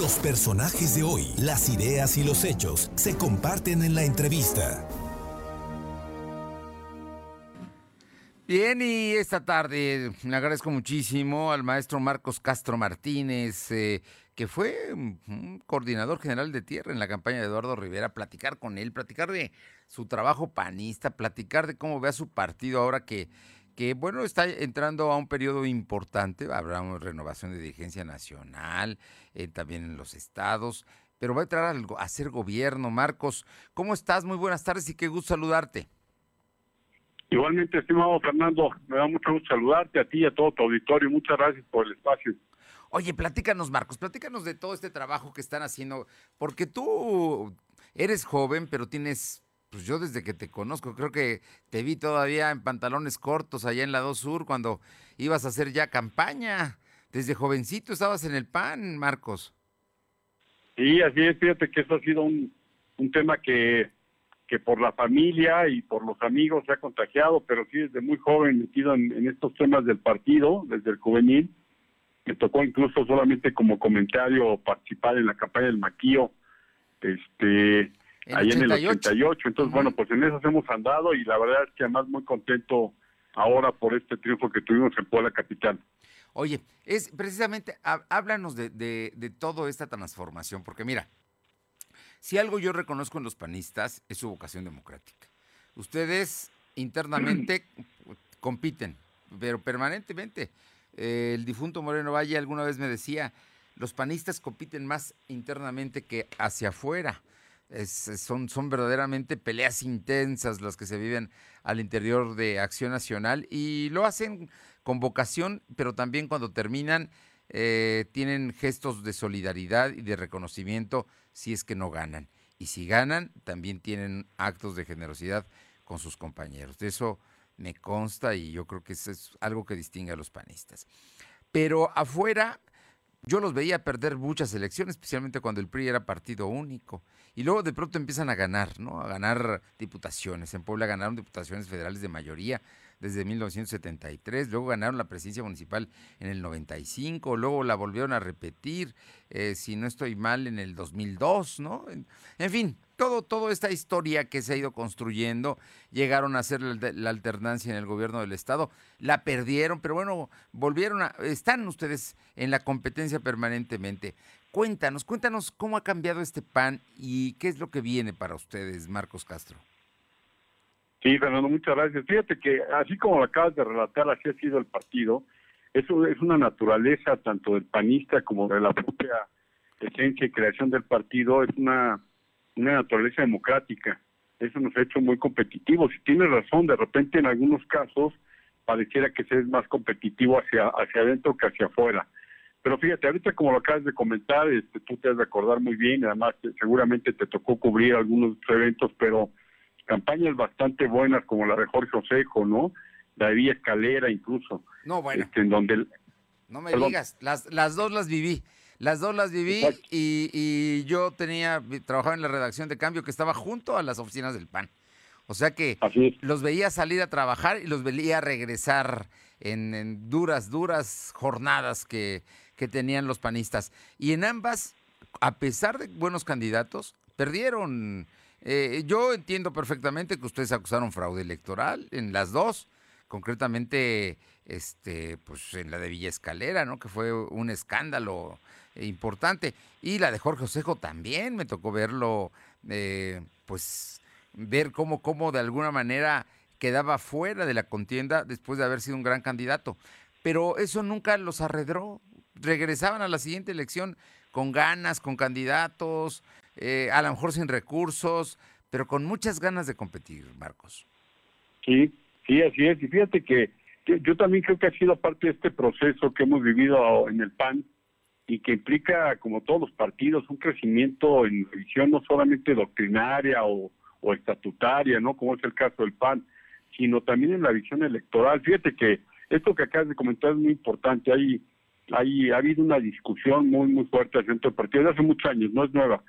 Los personajes de hoy, las ideas y los hechos se comparten en la entrevista. Bien, y esta tarde le agradezco muchísimo al maestro Marcos Castro Martínez, eh, que fue coordinador general de tierra en la campaña de Eduardo Rivera, platicar con él, platicar de su trabajo panista, platicar de cómo ve a su partido ahora que, que bueno, está entrando a un periodo importante, habrá una renovación de dirigencia nacional, eh, también en los estados, pero va a entrar a, a ser gobierno. Marcos, ¿cómo estás? Muy buenas tardes y qué gusto saludarte. Igualmente, estimado Fernando, me da mucho gusto saludarte a ti y a todo tu auditorio. Muchas gracias por el espacio. Oye, platícanos, Marcos, platícanos de todo este trabajo que están haciendo, porque tú eres joven, pero tienes, pues yo desde que te conozco, creo que te vi todavía en pantalones cortos allá en la 2 Sur cuando ibas a hacer ya campaña. Desde jovencito estabas en el PAN, Marcos. Sí, así es, fíjate que eso ha sido un, un tema que que por la familia y por los amigos se ha contagiado, pero sí desde muy joven metido en, estos temas del partido, desde el juvenil. Me tocó incluso solamente como comentario participar en la campaña del Maquío, este, ahí en el 88. Entonces, bueno, pues en eso hemos andado y la verdad es que además muy contento ahora por este triunfo que tuvimos en Puebla Capital. Oye, es precisamente, háblanos de, de, de toda esta transformación, porque mira, si algo yo reconozco en los panistas es su vocación democrática. Ustedes internamente compiten, pero permanentemente. Eh, el difunto Moreno Valle alguna vez me decía, los panistas compiten más internamente que hacia afuera. Son, son verdaderamente peleas intensas las que se viven al interior de Acción Nacional y lo hacen con vocación, pero también cuando terminan eh, tienen gestos de solidaridad y de reconocimiento si es que no ganan. Y si ganan, también tienen actos de generosidad con sus compañeros. De eso me consta y yo creo que eso es algo que distingue a los panistas. Pero afuera, yo los veía perder muchas elecciones, especialmente cuando el PRI era partido único. Y luego de pronto empiezan a ganar, ¿no? A ganar diputaciones. En Puebla ganaron diputaciones federales de mayoría desde 1973, luego ganaron la presidencia municipal en el 95, luego la volvieron a repetir, eh, si no estoy mal, en el 2002, ¿no? En, fin, todo, toda esta historia que se ha ido construyendo, llegaron a hacer la, alternancia en el gobierno del estado, la perdieron, pero bueno, volvieron a, están ustedes en la competencia permanentemente. Cuéntanos, cuéntanos cómo ha cambiado este PAN y qué es lo que viene para ustedes, Marcos Castro. Sí, Fernando, muchas gracias. Fíjate que así como lo acabas de relatar, así ha sido el partido. Eso es una naturaleza tanto del panista como de la propia esencia y creación del partido. Es una, una naturaleza democrática. Eso nos ha hecho muy competitivos. Y tienes razón, de repente en algunos casos pareciera que se es más competitivo hacia, hacia adentro que hacia afuera. Pero fíjate, ahorita como lo acabas de comentar, este, tú te has de acordar muy bien, además seguramente te tocó cubrir algunos eventos, pero campañas bastante buenas como la de Jorge Osejo, ¿no? La de Villa Escalera incluso. No, bueno. Este, en donde... No me digas, las, las dos las viví. Las dos las viví y, y, yo tenía, trabajaba en la redacción de cambio que estaba junto a las oficinas del PAN. O sea que los veía salir a trabajar y los veía regresar en, en duras, duras jornadas que, que tenían los panistas. Y en ambas, a pesar de buenos candidatos, perdieron eh, yo entiendo perfectamente que ustedes acusaron fraude electoral en las dos, concretamente este, pues en la de Villa Escalera, ¿no? Que fue un escándalo importante. Y la de Jorge Osejo también me tocó verlo, eh, pues ver cómo, cómo de alguna manera quedaba fuera de la contienda después de haber sido un gran candidato. Pero eso nunca los arredró. Regresaban a la siguiente elección con ganas, con candidatos, eh, a lo mejor sin recursos, pero con muchas ganas de competir, Marcos. Sí, sí, así es. Y fíjate que, yo también creo que ha sido parte de este proceso que hemos vivido en el PAN y que implica, como todos los partidos, un crecimiento en visión no solamente doctrinaria o, estatutaria, ¿no? Como es el caso del PAN, sino también en la visión electoral. Fíjate que esto que acabas de comentar es muy importante. Hay, hay, ha habido una discusión muy, muy fuerte dentro del partido desde hace muchos años, no es nueva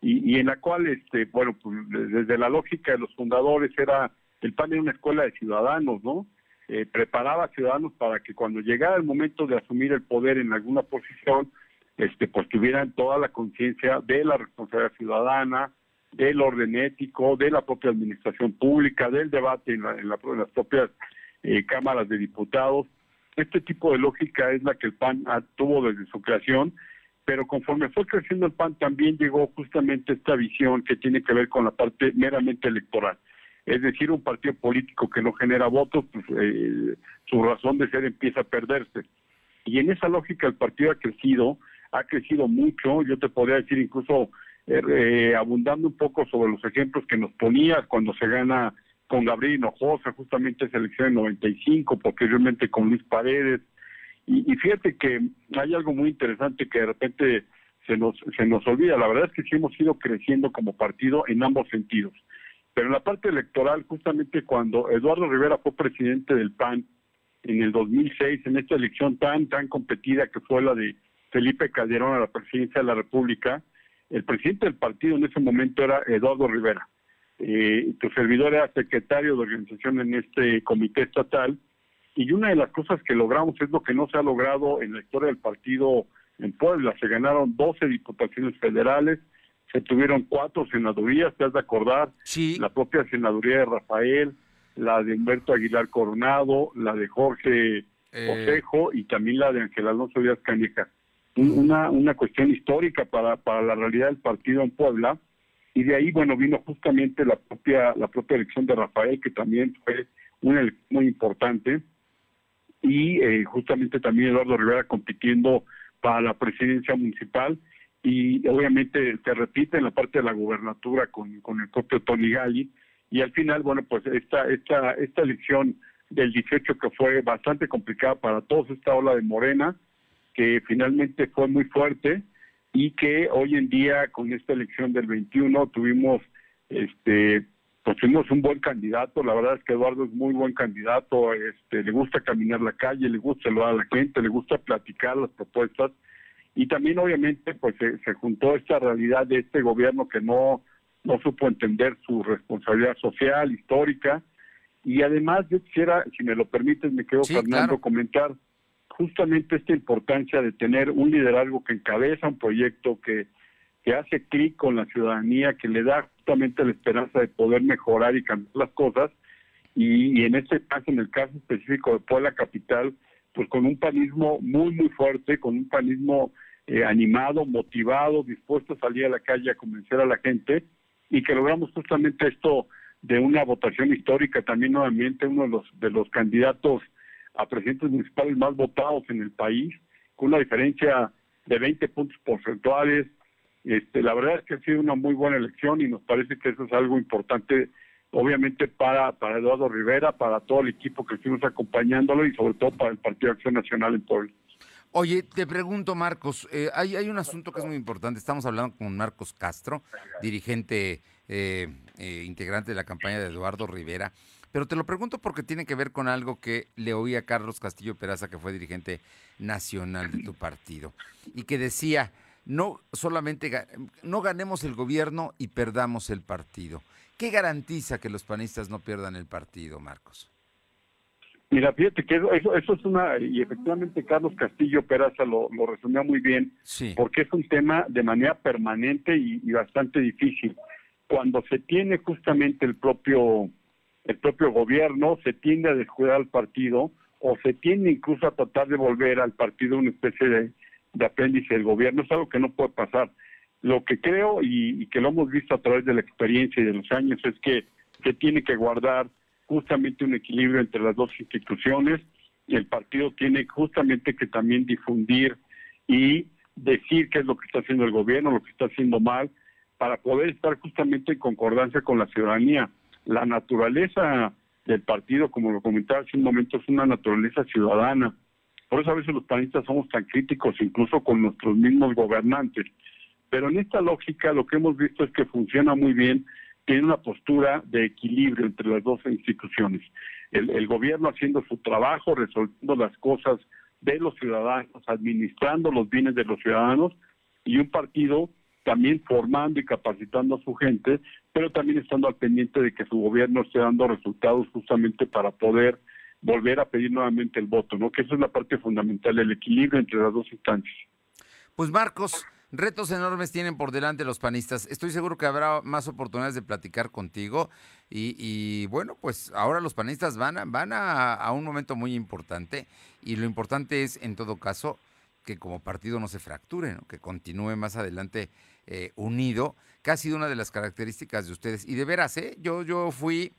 y, en la cual, este, bueno, pues desde la lógica de los fundadores era, el PAN era una escuela de ciudadanos, ¿no? Eh, preparaba a ciudadanos para que cuando llegara el momento de asumir el poder en alguna posición, este, pues tuvieran toda la conciencia de la responsabilidad ciudadana, del orden ético, de la propia administración pública, del debate en, las propias eh, cámaras de diputados. Este tipo de lógica es la que el PAN tuvo desde su creación, pero conforme fue creciendo el PAN también llegó justamente esta visión que tiene que ver con la parte meramente electoral. Es decir, un partido político que no genera votos, pues eh, su razón de ser empieza a perderse. Y en esa lógica el partido ha crecido, ha crecido mucho, yo te podría decir incluso eh, eh, abundando un poco sobre los ejemplos que nos ponías cuando se gana con Gabriel Hinojosa, justamente esa elección en 95, posteriormente con Luis Paredes. Y, fíjate que hay algo muy interesante que de repente se nos, se nos olvida. La verdad es que sí hemos ido creciendo como partido en ambos sentidos. Pero en la parte electoral, justamente cuando Eduardo Rivera fue presidente del PAN en el 2006, en esta elección tan, tan competida que fue la de Felipe Calderón a la presidencia de la República, el presidente del partido en ese momento era Eduardo Rivera. Eh, tu servidor era secretario de organización en este comité estatal y una de las cosas que logramos es lo que no se ha logrado en la historia del partido en Puebla. Se ganaron 12 diputaciones federales, se tuvieron cuatro senadurías, te has de acordar, sí. la propia senaduría de Rafael, la de Humberto Aguilar Coronado, la de Jorge eh... Osejo y también la de Ángel Alonso Díaz Caneja una, una cuestión histórica para, para la realidad del partido en Puebla. Y de ahí bueno vino justamente la propia la propia elección de Rafael que también fue una elección muy importante. Y eh, justamente también Eduardo Rivera compitiendo para la presidencia municipal y obviamente se repite en la parte de la gubernatura con, con el propio Tony Gali y al final bueno pues esta esta esta elección del 18 que fue bastante complicada para todos esta ola de Morena que finalmente fue muy fuerte y que hoy en día con esta elección del 21 tuvimos este pues tuvimos un buen candidato, la verdad es que Eduardo es muy buen candidato, este le gusta caminar la calle, le gusta saludar a la gente, le gusta platicar las propuestas y también obviamente pues se, se juntó esta realidad de este gobierno que no no supo entender su responsabilidad social, histórica y además yo quisiera, si me lo permites, me quedo Sí, Fernando claro. comentar justamente esta importancia de tener un liderazgo que encabeza un proyecto que, que hace clic con la ciudadanía, que le da justamente la esperanza de poder mejorar y cambiar las cosas. Y, y en este caso, en el caso específico de Puebla Capital, pues con un panismo muy, muy fuerte, con un panismo eh, animado, motivado, dispuesto a salir a la calle a convencer a la gente y que logramos justamente esto de una votación histórica, también nuevamente uno de los, de los candidatos a presidentes municipales más votados en el país, con una diferencia de 20 puntos porcentuales. Este, la verdad es que ha sido una muy buena elección y nos parece que eso es algo importante, obviamente para, para Eduardo Rivera, para todo el equipo que estuvimos acompañándolo y sobre todo para el Partido Acción Nacional en Puebla. Oye, te pregunto, Marcos, eh, hay, hay un asunto que es muy importante. Estamos hablando con Marcos Castro, dirigente, eh, eh, integrante de la campaña de Eduardo Rivera. Pero te lo pregunto porque tiene que ver con algo que le oí a Carlos Castillo Peraza, que fue dirigente nacional de tu partido, y que decía, no solamente no ganemos el gobierno y perdamos el partido. ¿Qué garantiza que los panistas no pierdan el partido, Marcos? Mira, fíjate que eso, eso, es una, y efectivamente Carlos Castillo Peraza lo, lo resumió muy bien, Sí. porque es un tema de manera permanente y, y bastante difícil. Cuando se tiene justamente el propio, el propio gobierno, se tiende a descuidar al partido o se tiende incluso a tratar de volver al partido una especie de, de apéndice del gobierno. Es algo que no puede pasar. Lo que creo y, y que lo hemos visto a través de la experiencia y de los años es que se tiene que guardar justamente un equilibrio entre las dos instituciones y el partido tiene justamente que también difundir y decir qué es lo que está haciendo el gobierno, lo que está haciendo mal, para poder estar justamente en concordancia con la ciudadanía. La naturaleza del partido, como lo comentaba hace un momento, es una naturaleza ciudadana. Por eso a veces los panistas somos tan críticos, incluso con nuestros mismos gobernantes. Pero en esta lógica lo que hemos visto es que funciona muy bien, tiene una postura de equilibrio entre las dos instituciones. El, el gobierno haciendo su trabajo, resolviendo las cosas de los ciudadanos, administrando los bienes de los ciudadanos, y un partido también formando y capacitando a su gente, pero también estando al pendiente de que su gobierno esté dando resultados justamente para poder volver a pedir nuevamente el voto, ¿no? Que esa es la parte fundamental, el equilibrio entre las dos instancias. Pues Marcos, retos enormes tienen por delante los panistas. Estoy seguro que habrá más oportunidades de platicar contigo. Y, bueno, pues ahora los panistas van, a, van a, un momento muy importante. Y lo importante es, en todo caso, que como partido no se fracture, que continúe más adelante eh, unido, que ha sido una de las características de ustedes. Y de veras, ¿eh? yo, yo fui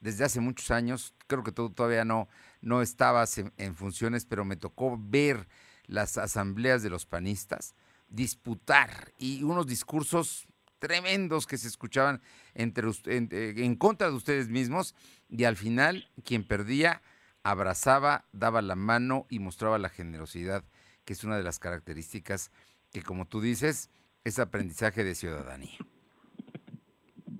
desde hace muchos años, creo que todavía no, no estabas en funciones, pero me tocó ver las asambleas de los panistas disputar y unos discursos tremendos que se escuchaban entre en, en contra de ustedes mismos y al final quien perdía abrazaba, daba la mano y mostraba la generosidad, que es una de las características que como tú dices es aprendizaje de ciudadanía.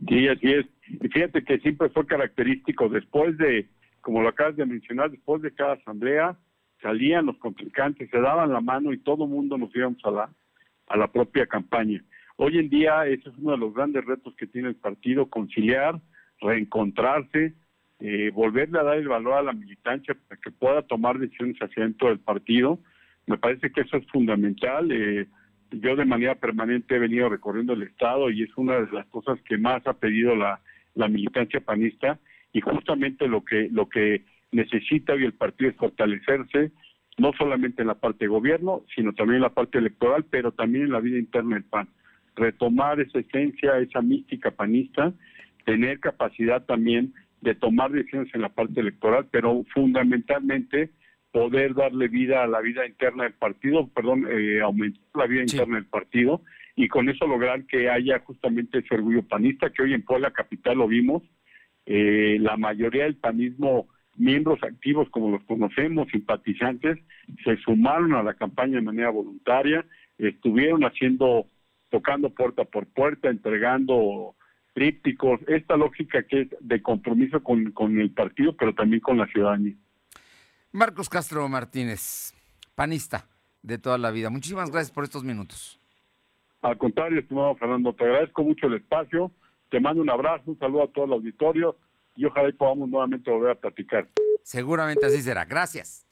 Sí, así es. Y fíjate que siempre fue característico después de, como lo acabas de mencionar, después de cada asamblea salían los contrincantes, se daban la mano y todo el mundo nos íbamos a la, a la propia campaña. Hoy en día ese es uno de los grandes retos que tiene el partido, conciliar, reencontrarse, eh, volverle a dar el valor a la militancia para que pueda tomar decisiones hacia dentro del partido. Me parece que eso es fundamental. Eh, yo de manera permanente he venido recorriendo el Estado y es una de las cosas que más ha pedido la, la militancia panista y justamente lo que, lo que necesita hoy el partido es fortalecerse, no solamente en la parte de gobierno, sino también en la parte electoral, pero también en la vida interna del PAN. Retomar esa esencia, esa mística panista, tener capacidad también de tomar decisiones en la parte electoral, pero fundamentalmente poder darle vida a la vida interna del partido, perdón, eh, aumentar la vida interna del partido y con eso lograr que haya justamente ese orgullo panista, que hoy en Puebla Capital lo vimos, eh, la mayoría del panismo miembros activos como los conocemos, simpatizantes, se sumaron a la campaña de manera voluntaria, estuvieron haciendo, tocando puerta por puerta, entregando trípticos, esta lógica que es de compromiso con, con el partido, pero también con la ciudadanía. Marcos Castro Martínez, panista de toda la vida. Muchísimas gracias por estos minutos. Al contrario, estimado Fernando, te agradezco mucho el espacio, te mando un abrazo, un saludo a todo el auditorio y ojalá podamos nuevamente volver a platicar. Seguramente así será. Gracias.